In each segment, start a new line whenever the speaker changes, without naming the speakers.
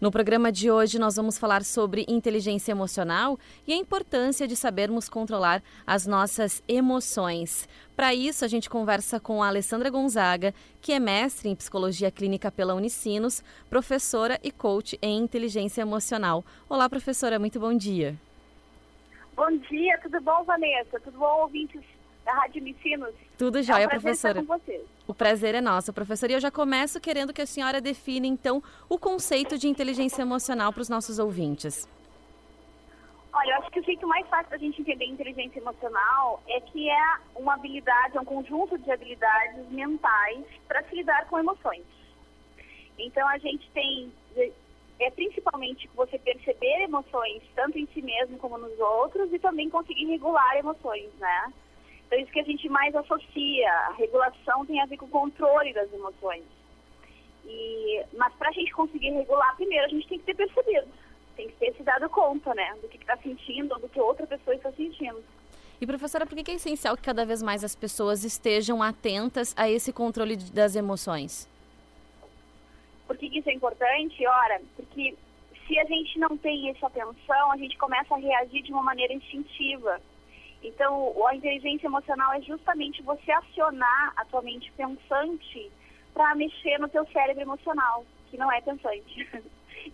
No programa de hoje, nós vamos falar sobre inteligência emocional e a importância de sabermos controlar as nossas emoções. Para isso, a gente conversa com a Alessandra Gonzaga, que é mestre em psicologia clínica pela Unicinos, professora e coach em inteligência emocional. Olá, professora, muito bom dia.
Bom dia, tudo bom, Vanessa? Tudo bom, ouvintes da Rádio Unicinos?
Tudo jóia, é um professora. O prazer é nosso, professora. E eu já começo querendo que a senhora defina, então, o conceito de inteligência emocional para os nossos ouvintes.
Olha, eu acho que o jeito mais fácil da gente entender inteligência emocional é que é uma habilidade, é um conjunto de habilidades mentais para se lidar com emoções. Então, a gente tem, é principalmente você perceber emoções, tanto em si mesmo como nos outros, e também conseguir regular emoções, né? Então, isso que a gente mais associa. A regulação tem a ver com o controle das emoções. E, mas para a gente conseguir regular, primeiro a gente tem que ter percebido. Tem que ter se dado conta, né? Do que está sentindo, do que outra pessoa está sentindo.
E professora, por que é essencial que cada vez mais as pessoas estejam atentas a esse controle das emoções?
Por que isso é importante? Ora, porque se a gente não tem essa atenção, a gente começa a reagir de uma maneira instintiva. Então, a inteligência emocional é justamente você acionar a tua mente pensante para mexer no teu cérebro emocional, que não é pensante,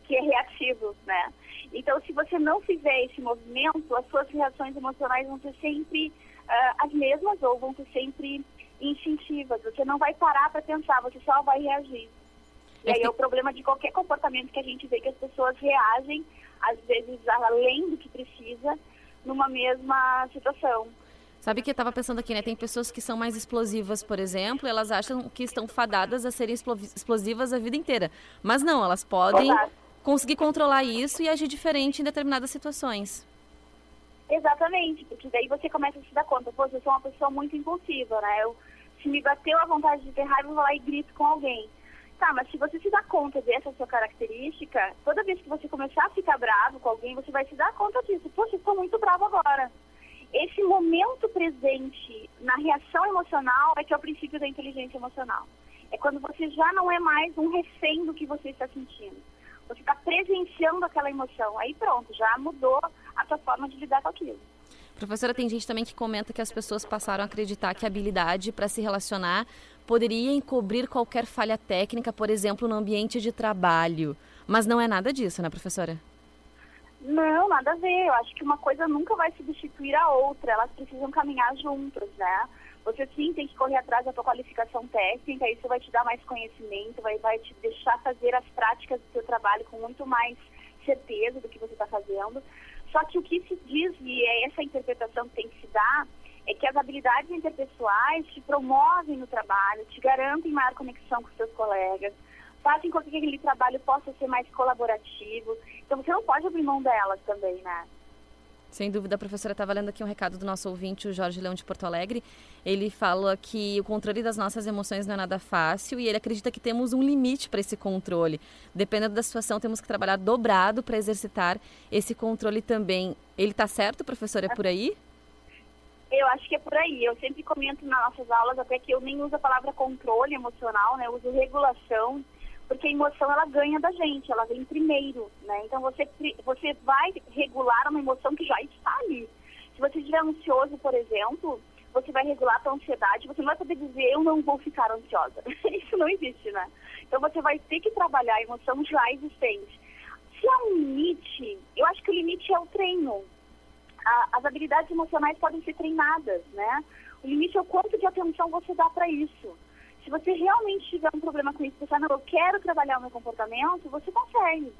que é reativo, né? Então, se você não fizer esse movimento, as suas reações emocionais vão ser sempre uh, as mesmas ou vão ser sempre instintivas. Você não vai parar para pensar, você só vai reagir. E aí é o problema de qualquer comportamento que a gente vê que as pessoas reagem, às vezes além do que precisa, numa mesma situação.
Sabe que eu estava pensando aqui, né? Tem pessoas que são mais explosivas, por exemplo, elas acham que estão fadadas a serem explosivas a vida inteira. Mas não, elas podem Exato. conseguir controlar isso e agir diferente em determinadas situações.
Exatamente, porque daí você começa a se dar conta, pô, eu sou uma pessoa muito impulsiva, né? Eu, se me bateu a vontade de ter raiva, eu vou lá e grito com alguém. Tá, mas se você se dá conta dessa sua característica, toda vez que você começar a ficar bravo com alguém, você vai se dar conta disso. Poxa, estou muito bravo agora. Esse momento presente na reação emocional é que é o princípio da inteligência emocional. É quando você já não é mais um refém do que você está sentindo. Você está presenciando aquela emoção. Aí pronto, já mudou a sua forma de lidar com aquilo.
Professora, tem gente também que comenta que as pessoas passaram a acreditar que a habilidade para se relacionar poderia encobrir qualquer falha técnica, por exemplo, no ambiente de trabalho. Mas não é nada disso, né, professora?
Não, nada a ver. Eu acho que uma coisa nunca vai substituir a outra. Elas precisam caminhar juntas, né? Você sim tem que correr atrás da sua qualificação técnica, isso vai te dar mais conhecimento, vai, vai te deixar fazer as práticas do seu trabalho com muito mais certeza do que você está fazendo. Só que o que se diz, e é essa interpretação que tem que se dar, é que as habilidades interpessoais te promovem no trabalho, te garantem maior conexão com seus colegas, fazem com que aquele trabalho possa ser mais colaborativo. Então você não pode abrir mão delas também, né?
Sem dúvida, a professora estava lendo aqui um recado do nosso ouvinte, o Jorge Leão de Porto Alegre. Ele fala que o controle das nossas emoções não é nada fácil e ele acredita que temos um limite para esse controle. Dependendo da situação, temos que trabalhar dobrado para exercitar esse controle também. Ele está certo, professor? É por aí?
Eu acho que é por aí. Eu sempre comento nas nossas aulas até que eu nem uso a palavra controle emocional, né? Eu uso regulação porque a emoção ela ganha da gente, ela vem primeiro, né? Então você você vai regular uma emoção que já está ali. Se você estiver ansioso, por exemplo, você vai regular a sua ansiedade, você não vai poder dizer eu não vou ficar ansiosa. Isso não existe, né? Então você vai ter que trabalhar a emoção já existente. Se há um limite, eu acho que o limite é o treino. A, as habilidades emocionais podem ser treinadas, né? O limite é o quanto de atenção você dá para isso se você realmente tiver um problema com isso, você não, eu quero trabalhar o meu comportamento, você consegue.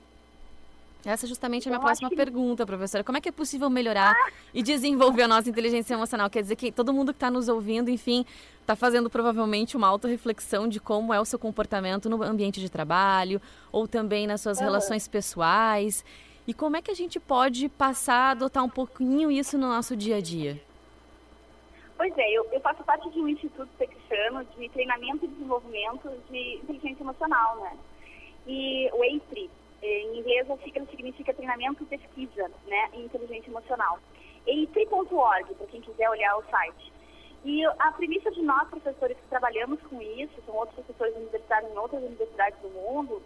Essa é justamente a minha próxima que... pergunta, professora. Como é que é possível melhorar ah. e desenvolver a nossa inteligência emocional? Quer dizer que todo mundo que está nos ouvindo, enfim, está fazendo provavelmente uma autorreflexão de como é o seu comportamento no ambiente de trabalho ou também nas suas relações pessoais. E como é que a gente pode passar a adotar um pouquinho isso no nosso dia a dia?
Pois é, eu, eu faço parte de um instituto texano de treinamento e desenvolvimento de inteligência emocional, né? E o EIPRI, em inglês significa treinamento e pesquisa, né, em inteligência emocional. EIPRI.org, para quem quiser olhar o site. E a premissa de nós, professores que trabalhamos com isso, são outros professores universitários em outras universidades do mundo,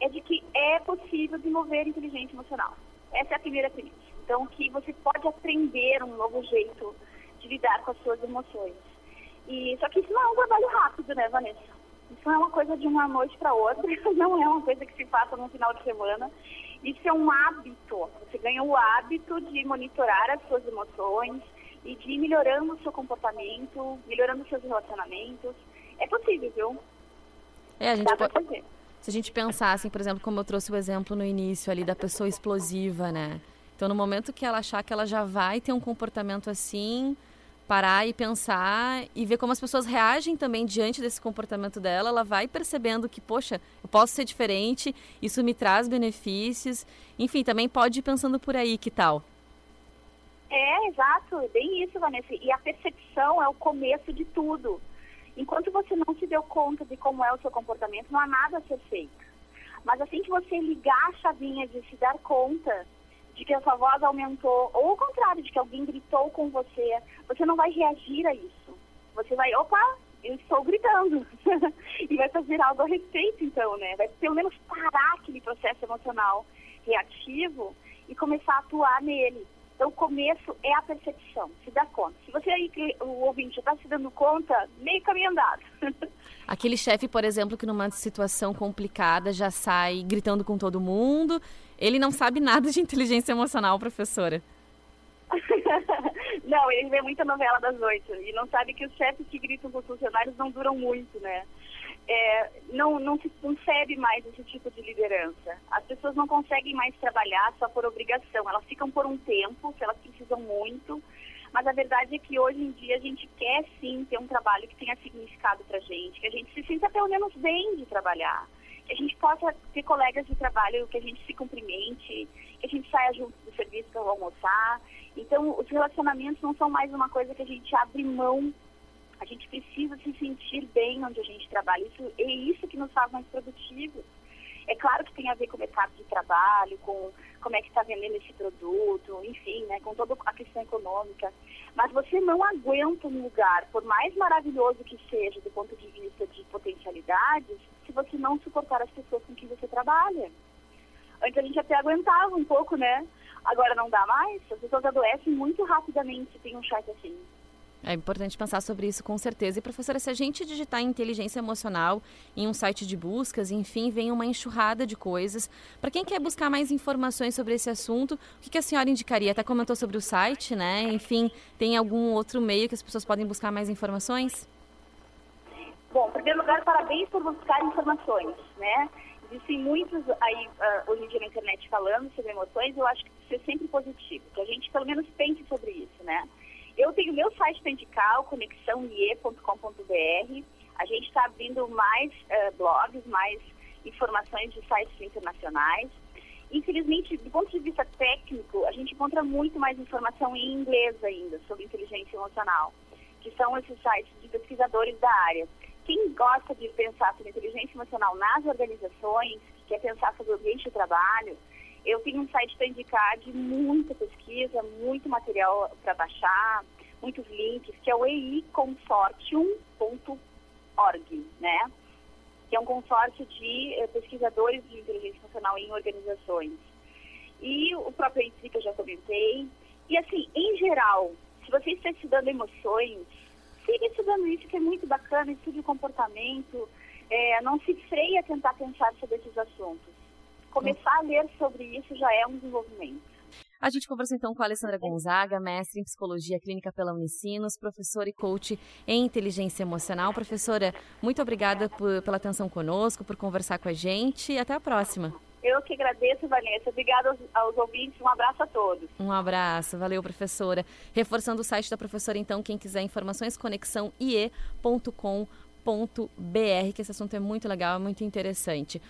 é de que é possível desenvolver inteligência emocional. Essa é a primeira premissa. Então, que você pode aprender um novo jeito de lidar com as suas emoções. E só que isso não é um trabalho rápido, né, Vanessa? Isso não é uma coisa de uma noite para outra, não é uma coisa que se faça no final de semana. Isso é um hábito. Você ganha o hábito de monitorar as suas emoções e de ir melhorando o seu comportamento, melhorando os seus relacionamentos. É possível, viu?
É, a gente pode... Se a gente pensar, assim, por exemplo, como eu trouxe o exemplo no início ali da pessoa explosiva, né? Então, no momento que ela achar que ela já vai ter um comportamento assim, parar e pensar e ver como as pessoas reagem também diante desse comportamento dela, ela vai percebendo que, poxa, eu posso ser diferente, isso me traz benefícios. Enfim, também pode ir pensando por aí, que tal?
É, exato, é bem isso, Vanessa. E a percepção é o começo de tudo. Enquanto você não se deu conta de como é o seu comportamento, não há nada a ser feito. Mas assim que você ligar a chavinha de se dar conta de que a sua voz aumentou, ou o contrário, de que alguém gritou com você, você não vai reagir a isso. Você vai, opa, eu estou gritando. e vai fazer algo a respeito, então, né? Vai pelo menos parar aquele processo emocional reativo e começar a atuar nele. Então, o começo é a percepção, se dá conta. Se você aí, o ouvinte, já está se dando conta, meio caminho andado.
Aquele chefe, por exemplo, que numa situação complicada já sai gritando com todo mundo, ele não sabe nada de inteligência emocional, professora.
não, ele vê muita novela das oito e não sabe que os chefes que gritam com os funcionários não duram muito, né? É, não, não se concebe mais esse tipo de liderança. As pessoas não conseguem mais trabalhar só por obrigação. Elas ficam por um tempo, se elas precisam muito, mas a verdade é que hoje em dia a gente quer sim ter um trabalho que tenha significado para gente, que a gente se sinta pelo menos bem de trabalhar que a gente possa ter colegas de trabalho, que a gente se cumprimente, que a gente saia junto do serviço para almoçar. Então, os relacionamentos não são mais uma coisa que a gente abre mão. A gente precisa se sentir bem onde a gente trabalha. Isso, é isso que nos faz mais produtivos. É claro que tem a ver com o mercado de trabalho, com como é que está vendendo esse produto, enfim, né, com toda a questão econômica. Mas você não aguenta um lugar, por mais maravilhoso que seja do ponto de vista de potencialidades, se você não suportar as pessoas com quem você trabalha. Antes a gente até aguentava um pouco, né? Agora não dá mais. As pessoas adoecem muito rapidamente tem um chat assim.
É importante pensar sobre isso com certeza. E professora, se a gente digitar inteligência emocional em um site de buscas, enfim, vem uma enxurrada de coisas. Para quem quer buscar mais informações sobre esse assunto, o que a senhora indicaria? Até comentou sobre o site, né? Enfim, tem algum outro meio que as pessoas podem buscar mais informações?
Bom, em primeiro lugar, parabéns por buscar informações, né? Existem muitos aí uh, hoje em dia na internet falando sobre emoções, eu acho que isso é sempre positivo, que a gente pelo menos pense sobre isso, né? Eu tenho meu site para indicar, conexãoie.com.br. A gente está abrindo mais uh, blogs, mais informações de sites internacionais. Infelizmente, do ponto de vista técnico, a gente encontra muito mais informação em inglês ainda sobre inteligência emocional, que são esses sites de pesquisadores da área quem gosta de pensar sobre inteligência emocional nas organizações, que quer pensar sobre o ambiente de trabalho, eu tenho um site para indicar de muita pesquisa, muito material para baixar, muitos links, que é o eiconsortium.org, né? Que é um consórcio de eh, pesquisadores de inteligência emocional em organizações. E o próprio EITRI que eu já comentei. E assim, em geral, se você está estudando emoções, siga estudando isso, que é muito bacana, estude o comportamento, é, não se freie a tentar pensar sobre esses assuntos. Começar a ler sobre isso já é um desenvolvimento.
A gente conversa então com a Alessandra Gonzaga, mestre em psicologia clínica pela Unicinos, professora e coach em inteligência emocional. Professora, muito obrigada por, pela atenção conosco, por conversar com a gente e até a próxima.
Eu que agradeço, Vanessa. Obrigada aos, aos, ouvintes. Um abraço a todos.
Um abraço. Valeu, professora. Reforçando o site da professora, então, quem quiser informações, conexãoie.com.br, que esse assunto é muito legal, é muito interessante.